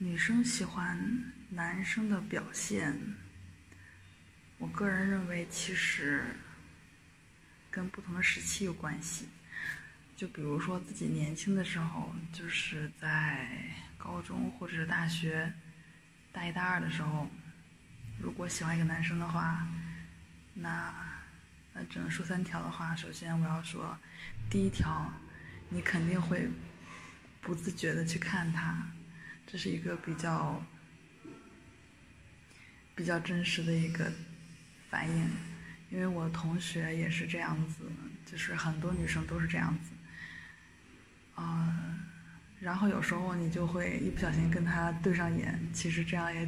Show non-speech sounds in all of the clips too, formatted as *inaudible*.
女生喜欢男生的表现，我个人认为其实跟不同的时期有关系。就比如说自己年轻的时候，就是在高中或者是大学大一、大二的时候，如果喜欢一个男生的话，那那只能说三条的话。首先我要说，第一条，你肯定会不自觉的去看他，这是一个比较比较真实的一个反应，因为我同学也是这样子，就是很多女生都是这样子。啊，然后有时候你就会一不小心跟他对上眼，其实这样也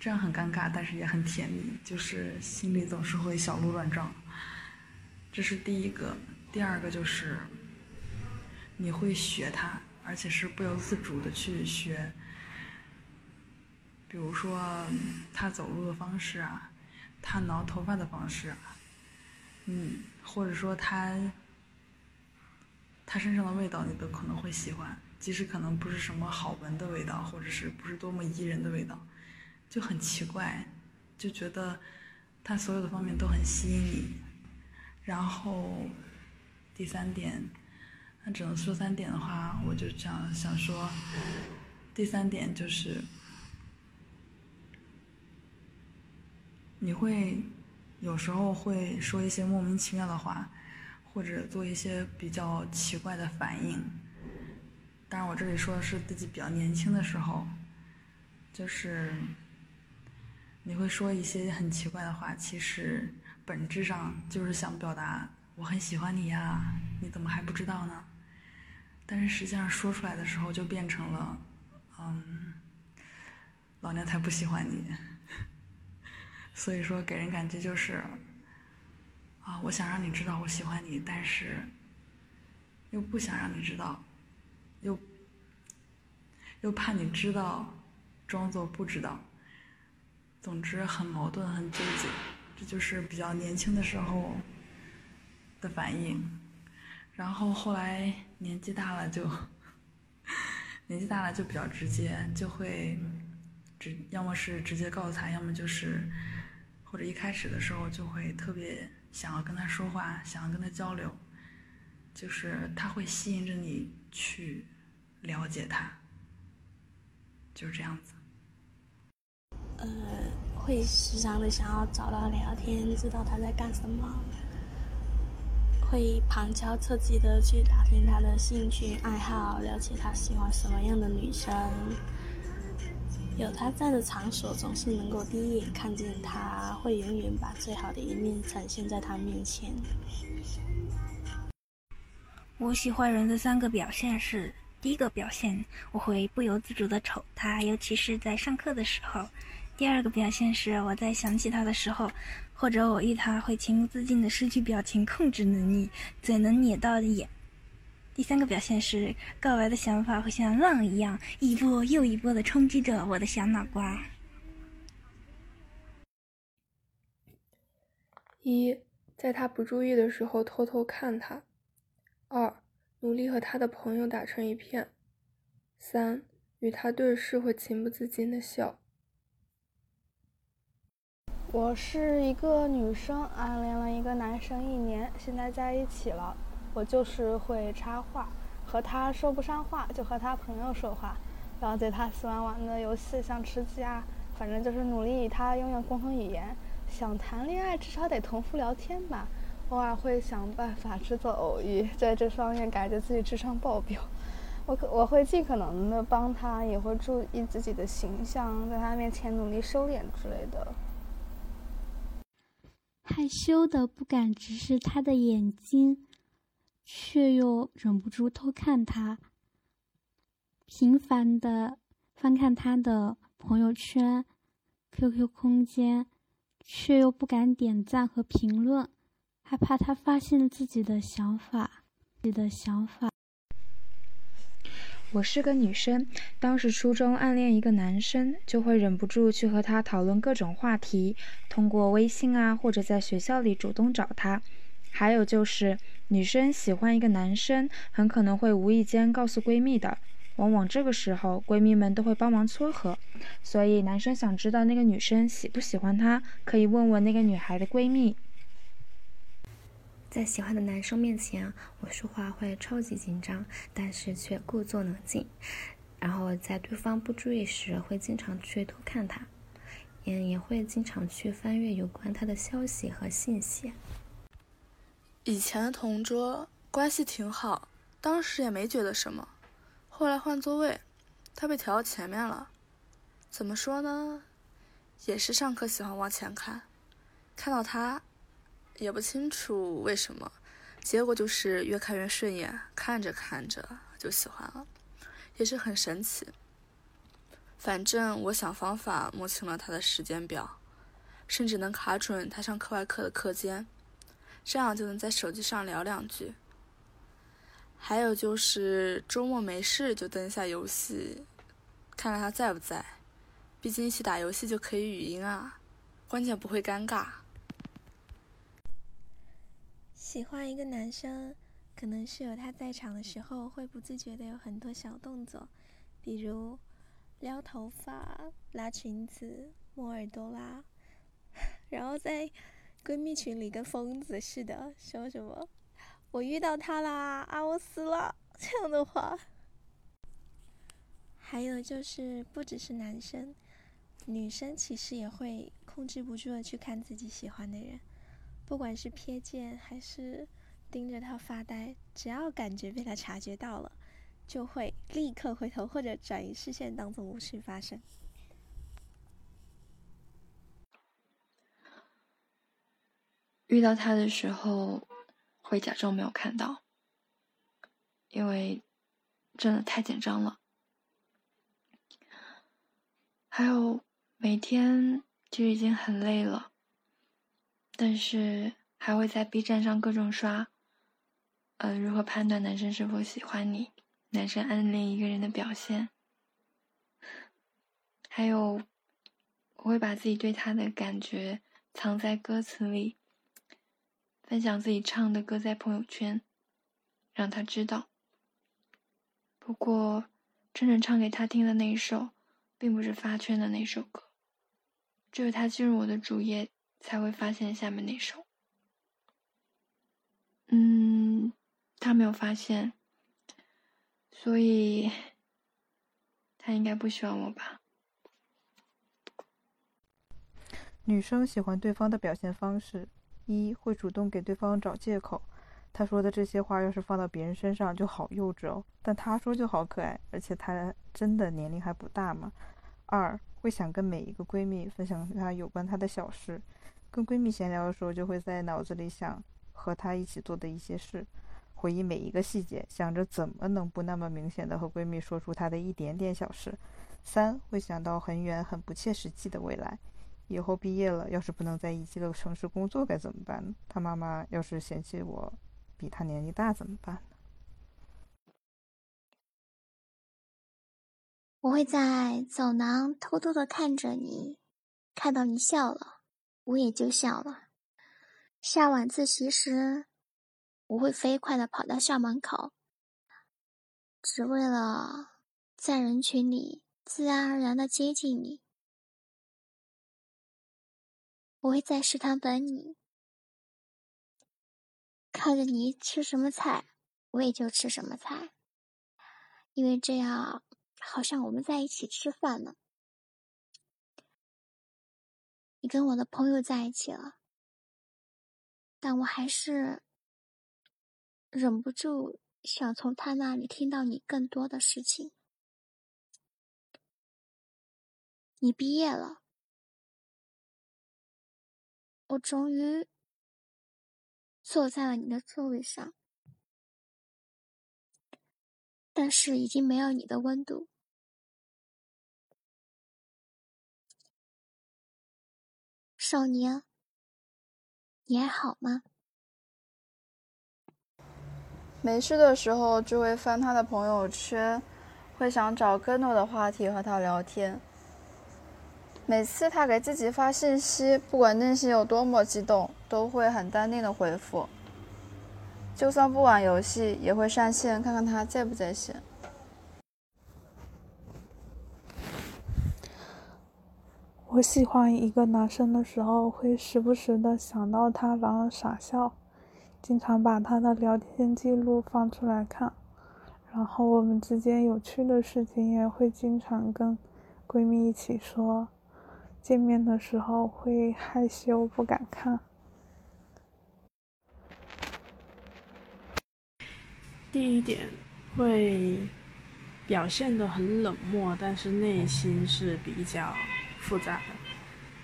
这样很尴尬，但是也很甜蜜，就是心里总是会小鹿乱撞。这是第一个，第二个就是你会学他，而且是不由自主的去学，比如说他走路的方式啊，他挠头发的方式啊，嗯，或者说他。他身上的味道，你都可能会喜欢，即使可能不是什么好闻的味道，或者是不是多么宜人的味道，就很奇怪，就觉得他所有的方面都很吸引你。然后第三点，那只能说三点的话，我就这样想说，第三点就是你会有时候会说一些莫名其妙的话。或者做一些比较奇怪的反应，当然我这里说的是自己比较年轻的时候，就是你会说一些很奇怪的话，其实本质上就是想表达我很喜欢你呀，你怎么还不知道呢？但是实际上说出来的时候就变成了，嗯，老娘才不喜欢你，所以说给人感觉就是。啊，我想让你知道我喜欢你，但是又不想让你知道，又又怕你知道，装作不知道。总之很矛盾，很纠结，这就是比较年轻的时候的反应。然后后来年纪大了就 *laughs* 年纪大了就比较直接，就会直要么是直接告诉他，要么就是或者一开始的时候就会特别。想要跟他说话，想要跟他交流，就是他会吸引着你去了解他，就是这样子。呃，会时常的想要找他聊天，知道他在干什么，会旁敲侧击的去打听他的兴趣爱好，了解他喜欢什么样的女生。有他在的场所，总是能够第一眼看见他，会永远把最好的一面呈现在他面前。我喜欢人的三个表现是：第一个表现，我会不由自主的瞅他，尤其是在上课的时候；第二个表现是，我在想起他的时候，或者我遇他会情不自禁的失去表情控制能力，嘴能咧到眼。第三个表现是，告白的想法会像浪一样，一波又一波的冲击着我的小脑瓜。一，在他不注意的时候偷偷看他；二，努力和他的朋友打成一片；三，与他对视会情不自禁的笑。我是一个女生，暗恋了一个男生一年，现在在一起了。我就是会插话，和他说不上话，就和他朋友说话，了解他喜欢玩的游戏，像吃鸡啊，反正就是努力与他拥有共同语言。想谈恋爱，至少得同父聊天吧。偶尔会想办法制作偶遇，在这方面感觉自己智商爆表。我可我会尽可能的帮他，也会注意自己的形象，在他面前努力收敛之类的。害羞的不敢直视他的眼睛。却又忍不住偷看他，频繁的翻看他的朋友圈、QQ 空间，却又不敢点赞和评论，害怕他发现自己的想法。自己的想法。我是个女生，当时初中暗恋一个男生，就会忍不住去和他讨论各种话题，通过微信啊，或者在学校里主动找他。还有就是，女生喜欢一个男生，很可能会无意间告诉闺蜜的，往往这个时候闺蜜们都会帮忙撮合，所以男生想知道那个女生喜不喜欢他，可以问问那个女孩的闺蜜。在喜欢的男生面前，我说话会超级紧张，但是却故作冷静。然后在对方不注意时，会经常去偷看他，也也会经常去翻阅有关他的消息和信息。以前的同桌关系挺好，当时也没觉得什么。后来换座位，他被调到前面了。怎么说呢？也是上课喜欢往前看，看到他。也不清楚为什么，结果就是越看越顺眼，看着看着就喜欢了，也是很神奇。反正我想方法摸清了他的时间表，甚至能卡准他上课外课的课间，这样就能在手机上聊两句。还有就是周末没事就登一下游戏，看看他在不在，毕竟一起打游戏就可以语音啊，关键不会尴尬。喜欢一个男生，可能是有他在场的时候，会不自觉的有很多小动作，比如撩头发、拉裙子、摸耳朵啦，*laughs* 然后在闺蜜群里跟疯子似的说什么“我遇到他啦，啊我死了”这样的话。还有就是，不只是男生，女生其实也会控制不住的去看自己喜欢的人。不管是瞥见还是盯着他发呆，只要感觉被他察觉到了，就会立刻回头或者转移视线，当做无事发生。遇到他的时候，会假装没有看到，因为真的太紧张了。还有每天就已经很累了。但是还会在 B 站上各种刷，呃，如何判断男生是否喜欢你，男生暗恋一个人的表现，还有我会把自己对他的感觉藏在歌词里，分享自己唱的歌在朋友圈，让他知道。不过，真正唱给他听的那一首，并不是发圈的那首歌，只有他进入我的主页。才会发现下面那首。嗯，他没有发现，所以他应该不喜欢我吧？女生喜欢对方的表现方式：一会主动给对方找借口，他说的这些话要是放到别人身上就好幼稚哦，但他说就好可爱，而且他真的年龄还不大嘛。二会想跟每一个闺蜜分享她有关她的小事。跟闺蜜闲聊的时候，就会在脑子里想和她一起做的一些事，回忆每一个细节，想着怎么能不那么明显的和闺蜜说出她的一点点小事。三会想到很远很不切实际的未来，以后毕业了，要是不能在一个个城市工作该怎么办？他妈妈要是嫌弃我比他年纪大怎么办？我会在走廊偷偷的看着你，看到你笑了。我也就笑了。下晚自习时，我会飞快的跑到校门口，只为了在人群里自然而然的接近你。我会在食堂等你，看着你吃什么菜，我也就吃什么菜，因为这样好像我们在一起吃饭呢。你跟我的朋友在一起了，但我还是忍不住想从他那里听到你更多的事情。你毕业了，我终于坐在了你的座位上，但是已经没有你的温度。少年，你还好吗？没事的时候就会翻他的朋友圈，会想找更多的话题和他聊天。每次他给自己发信息，不管内心有多么激动，都会很淡定的回复。就算不玩游戏，也会上线看看他在不在线。我喜欢一个男生的时候，会时不时的想到他，然后傻笑，经常把他的聊天记录放出来看。然后我们之间有趣的事情也会经常跟闺蜜一起说。见面的时候会害羞不敢看。第一点会表现的很冷漠，但是内心是比较。复杂的。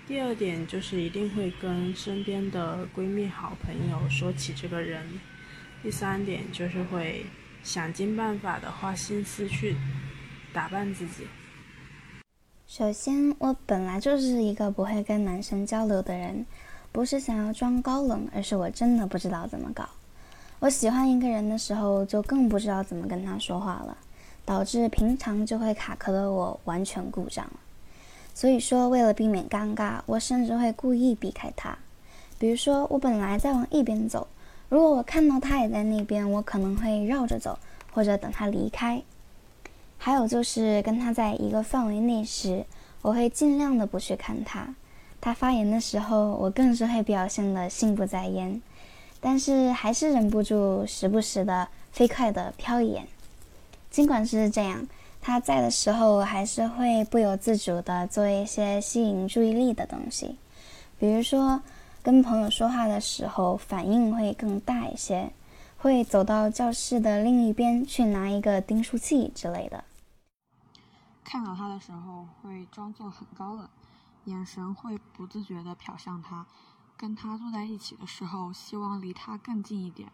第二点就是一定会跟身边的闺蜜、好朋友说起这个人。第三点就是会想尽办法的花心思去打扮自己。首先，我本来就是一个不会跟男生交流的人，不是想要装高冷，而是我真的不知道怎么搞。我喜欢一个人的时候，就更不知道怎么跟他说话了，导致平常就会卡壳的我完全故障了。所以说，为了避免尴尬，我甚至会故意避开他。比如说，我本来在往一边走，如果我看到他也在那边，我可能会绕着走，或者等他离开。还有就是跟他在一个范围内时，我会尽量的不去看他。他发言的时候，我更是会表现的心不在焉，但是还是忍不住时不时的飞快的瞟一眼。尽管是这样。他在的时候，我还是会不由自主的做一些吸引注意力的东西，比如说跟朋友说话的时候，反应会更大一些，会走到教室的另一边去拿一个订书器之类的。看到他的时候，会装作很高冷，眼神会不自觉的瞟向他。跟他坐在一起的时候，希望离他更近一点，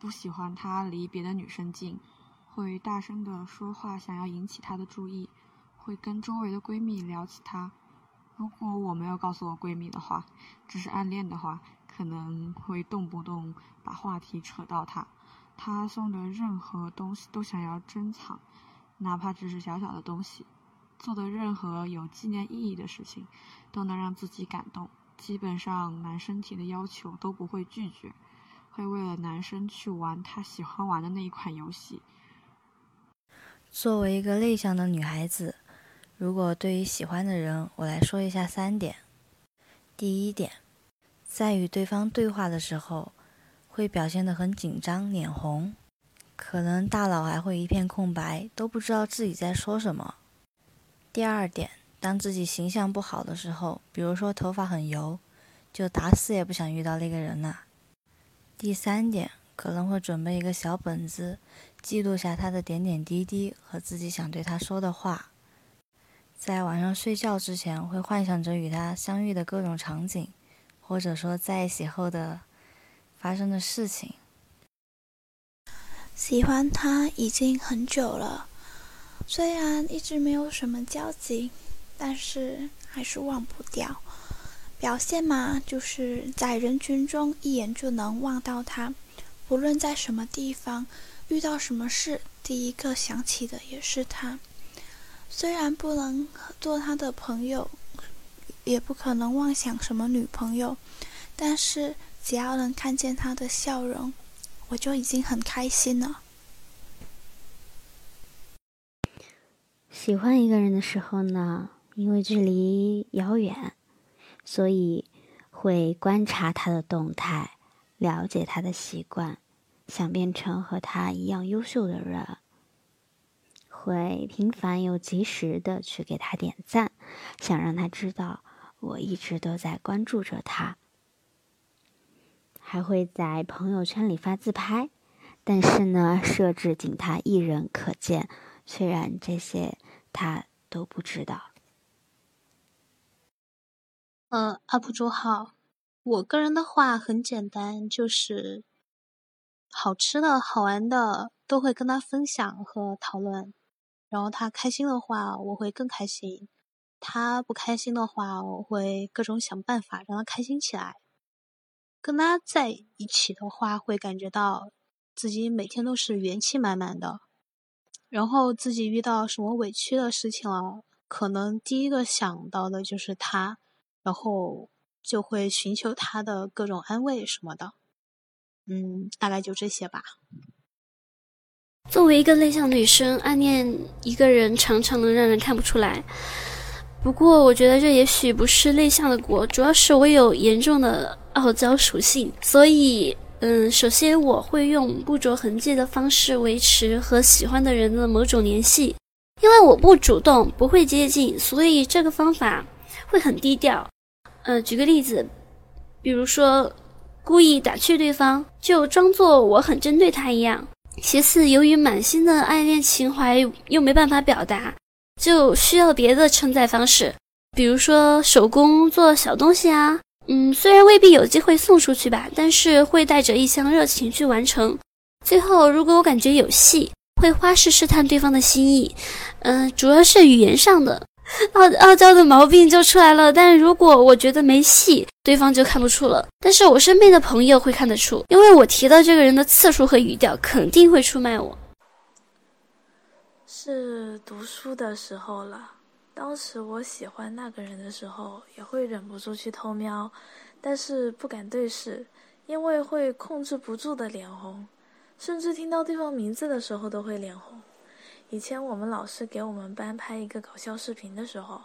不喜欢他离别的女生近。会大声的说话，想要引起她的注意；会跟周围的闺蜜聊起她。如果我没有告诉我闺蜜的话，只是暗恋的话，可能会动不动把话题扯到她。她送的任何东西都想要珍藏，哪怕只是小小的东西。做的任何有纪念意义的事情，都能让自己感动。基本上男生提的要求都不会拒绝，会为了男生去玩他喜欢玩的那一款游戏。作为一个内向的女孩子，如果对于喜欢的人，我来说一下三点。第一点，在与对方对话的时候，会表现得很紧张、脸红，可能大脑还会一片空白，都不知道自己在说什么。第二点，当自己形象不好的时候，比如说头发很油，就打死也不想遇到那个人了。第三点，可能会准备一个小本子。记录下他的点点滴滴和自己想对他说的话，在晚上睡觉之前会幻想着与他相遇的各种场景，或者说在一起后的发生的事情。喜欢他已经很久了，虽然一直没有什么交集，但是还是忘不掉。表现嘛，就是在人群中一眼就能望到他，不论在什么地方。遇到什么事，第一个想起的也是他。虽然不能做他的朋友，也不可能妄想什么女朋友，但是只要能看见他的笑容，我就已经很开心了。喜欢一个人的时候呢，因为距离遥远，所以会观察他的动态，了解他的习惯。想变成和他一样优秀的人，会频繁又及时的去给他点赞，想让他知道我一直都在关注着他。还会在朋友圈里发自拍，但是呢，设置仅他一人可见，虽然这些他都不知道。呃，UP 主好，我个人的话很简单，就是。好吃的好玩的都会跟他分享和讨论，然后他开心的话，我会更开心；他不开心的话，我会各种想办法让他开心起来。跟他在一起的话，会感觉到自己每天都是元气满满的。然后自己遇到什么委屈的事情了，可能第一个想到的就是他，然后就会寻求他的各种安慰什么的。嗯，大概就这些吧。作为一个内向女生，暗恋一个人常常能让人看不出来。不过我觉得这也许不是内向的锅，主要是我有严重的傲娇属性，所以，嗯，首先我会用不着痕迹的方式维持和喜欢的人的某种联系，因为我不主动，不会接近，所以这个方法会很低调。呃，举个例子，比如说故意打趣对方，就装作我很针对他一样。其次，由于满心的爱恋情怀又没办法表达。就需要别的称赞方式，比如说手工做小东西啊，嗯，虽然未必有机会送出去吧，但是会带着一腔热情去完成。最后，如果我感觉有戏，会花式试探对方的心意，嗯，主要是语言上的傲傲娇的毛病就出来了。但如果我觉得没戏，对方就看不出了。但是我身边的朋友会看得出，因为我提到这个人的次数和语调，肯定会出卖我。是读书的时候了。当时我喜欢那个人的时候，也会忍不住去偷瞄，但是不敢对视，因为会控制不住的脸红，甚至听到对方名字的时候都会脸红。以前我们老师给我们班拍一个搞笑视频的时候，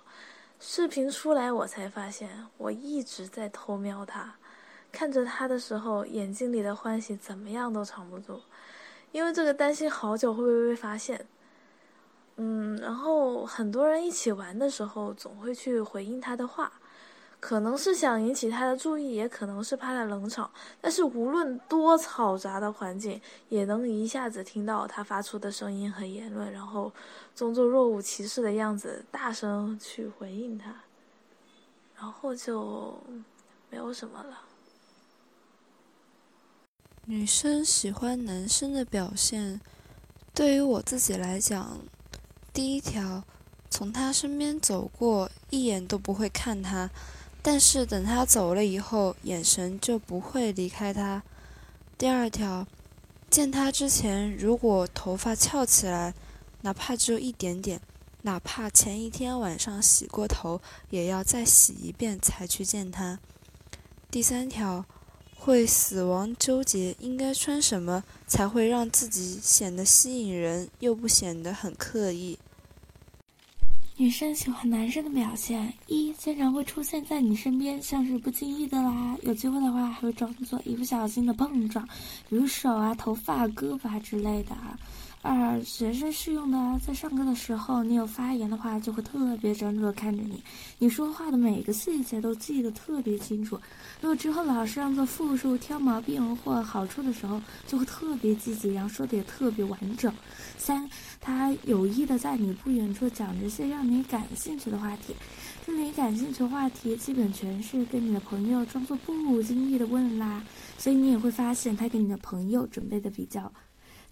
视频出来我才发现，我一直在偷瞄他，看着他的时候，眼睛里的欢喜怎么样都藏不住，因为这个担心好久会不会被发现。嗯，然后很多人一起玩的时候，总会去回应他的话，可能是想引起他的注意，也可能是怕他冷场。但是无论多嘈杂的环境，也能一下子听到他发出的声音和言论，然后装作若无其事的样子，大声去回应他，然后就没有什么了。女生喜欢男生的表现，对于我自己来讲。第一条，从他身边走过，一眼都不会看他；但是等他走了以后，眼神就不会离开他。第二条，见他之前，如果头发翘起来，哪怕只有一点点，哪怕前一天晚上洗过头，也要再洗一遍才去见他。第三条，会死亡纠结应该穿什么。才会让自己显得吸引人，又不显得很刻意。女生喜欢男生的表现，一经常会出现在你身边，像是不经意的啦，有机会的话还会装作一不小心的碰撞，比如手啊、头发、胳膊之类的啊。二学生适用的，在上课的时候，你有发言的话，就会特别专注的看着你，你说话的每个细节都记得特别清楚。如果之后老师让做复述、挑毛病或好处的时候，就会特别积极，然后说的也特别完整。三，他有意的在你不远处讲这些让你感兴趣的话题，这里感兴趣的话题基本全是跟你的朋友装作不经意的问啦，所以你也会发现他给你的朋友准备的比较。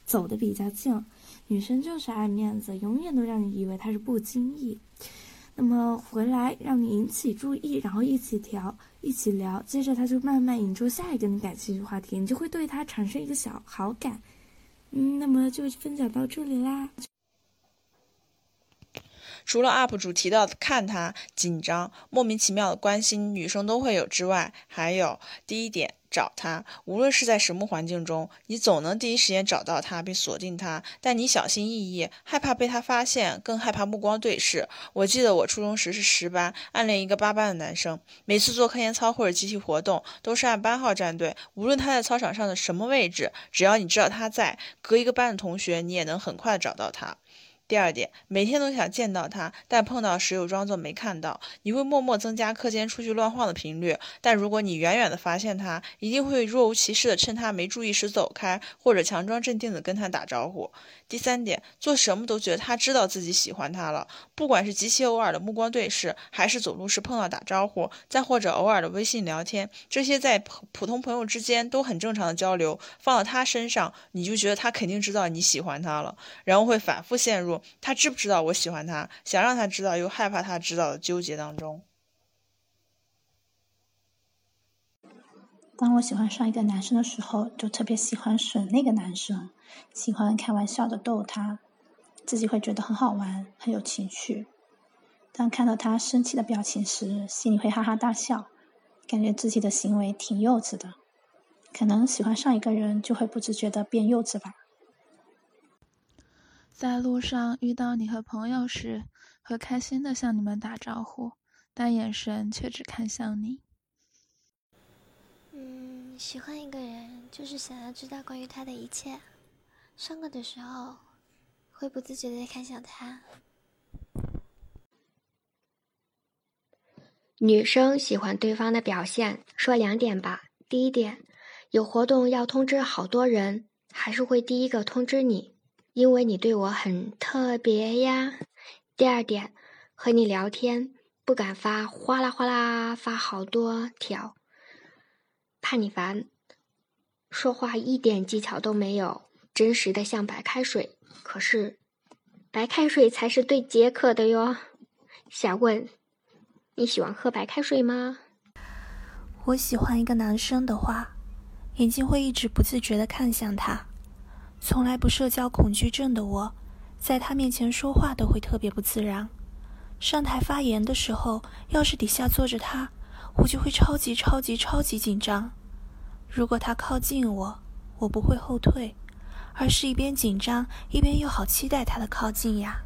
走的比较近，女生就是爱面子，永远都让你以为她是不经意。那么回来让你引起注意，然后一起调，一起聊，接着他就慢慢引出下一个你感兴趣话题，你就会对他产生一个小好感。嗯，那么就分享到这里啦。除了 UP 主提到的看他紧张、莫名其妙的关心，女生都会有之外，还有第一点。找他，无论是在什么环境中，你总能第一时间找到他并锁定他。但你小心翼翼，害怕被他发现，更害怕目光对视。我记得我初中时是十班，暗恋一个八班的男生，每次做课间操或者集体活动，都是按班号站队。无论他在操场上的什么位置，只要你知道他在，隔一个班的同学，你也能很快找到他。第二点，每天都想见到他，但碰到时又装作没看到。你会默默增加课间出去乱晃的频率，但如果你远远的发现他，一定会若无其事的趁他没注意时走开，或者强装镇定的跟他打招呼。第三点，做什么都觉得他知道自己喜欢他了，不管是极其偶尔的目光对视，还是走路时碰到打招呼，再或者偶尔的微信聊天，这些在普通朋友之间都很正常的交流，放到他身上，你就觉得他肯定知道你喜欢他了，然后会反复陷入。他知不知道我喜欢他？想让他知道，又害怕他知道的纠结当中。当我喜欢上一个男生的时候，就特别喜欢损那个男生，喜欢开玩笑的逗他，自己会觉得很好玩，很有情趣。当看到他生气的表情时，心里会哈哈大笑，感觉自己的行为挺幼稚的。可能喜欢上一个人，就会不自觉的变幼稚吧。在路上遇到你和朋友时，会开心的向你们打招呼，但眼神却只看向你。嗯，喜欢一个人就是想要知道关于他的一切，上课的时候会不自觉的看向他。女生喜欢对方的表现，说两点吧。第一点，有活动要通知好多人，还是会第一个通知你，因为你对我很特别呀。第二点，和你聊天不敢发哗啦哗啦发好多条，怕你烦。说话一点技巧都没有，真实的像白开水。可是，白开水才是最解渴的哟。想问。你喜欢喝白开水吗？我喜欢一个男生的话，眼睛会一直不自觉的看向他。从来不社交恐惧症的我，在他面前说话都会特别不自然。上台发言的时候，要是底下坐着他，我就会超级超级超级紧张。如果他靠近我，我不会后退，而是一边紧张一边又好期待他的靠近呀。